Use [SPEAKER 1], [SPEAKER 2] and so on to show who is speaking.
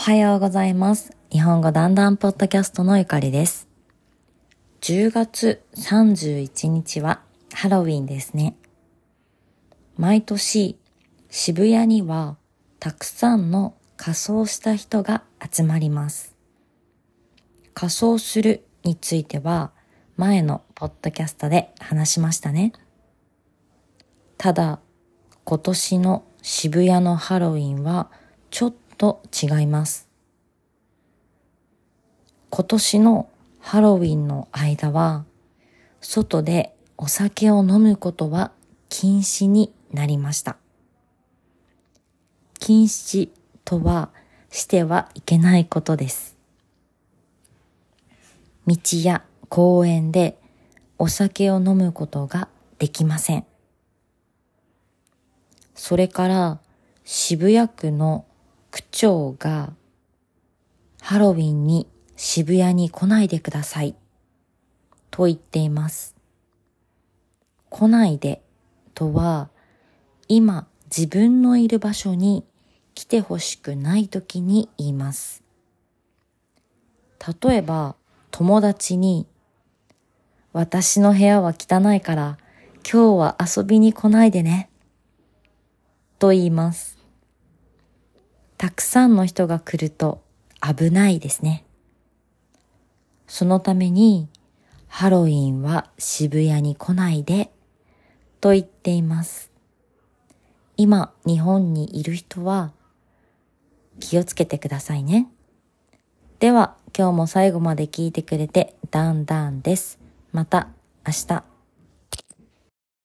[SPEAKER 1] おはようございます。日本語だんだんポッドキャストのゆかりです。10月31日はハロウィンですね。毎年渋谷にはたくさんの仮装した人が集まります。仮装するについては前のポッドキャストで話しましたね。ただ今年の渋谷のハロウィンはちょっと違います。今年のハロウィンの間は、外でお酒を飲むことは禁止になりました。禁止とはしてはいけないことです。道や公園でお酒を飲むことができません。それから渋谷区の区長がハロウィンに渋谷に来ないでくださいと言っています。来ないでとは今自分のいる場所に来てほしくない時に言います。例えば友達に私の部屋は汚いから今日は遊びに来ないでねと言います。たくさんの人が来ると危ないですね。そのためにハロウィンは渋谷に来ないでと言っています。今日本にいる人は気をつけてくださいね。では今日も最後まで聞いてくれてダンダンです。また明日。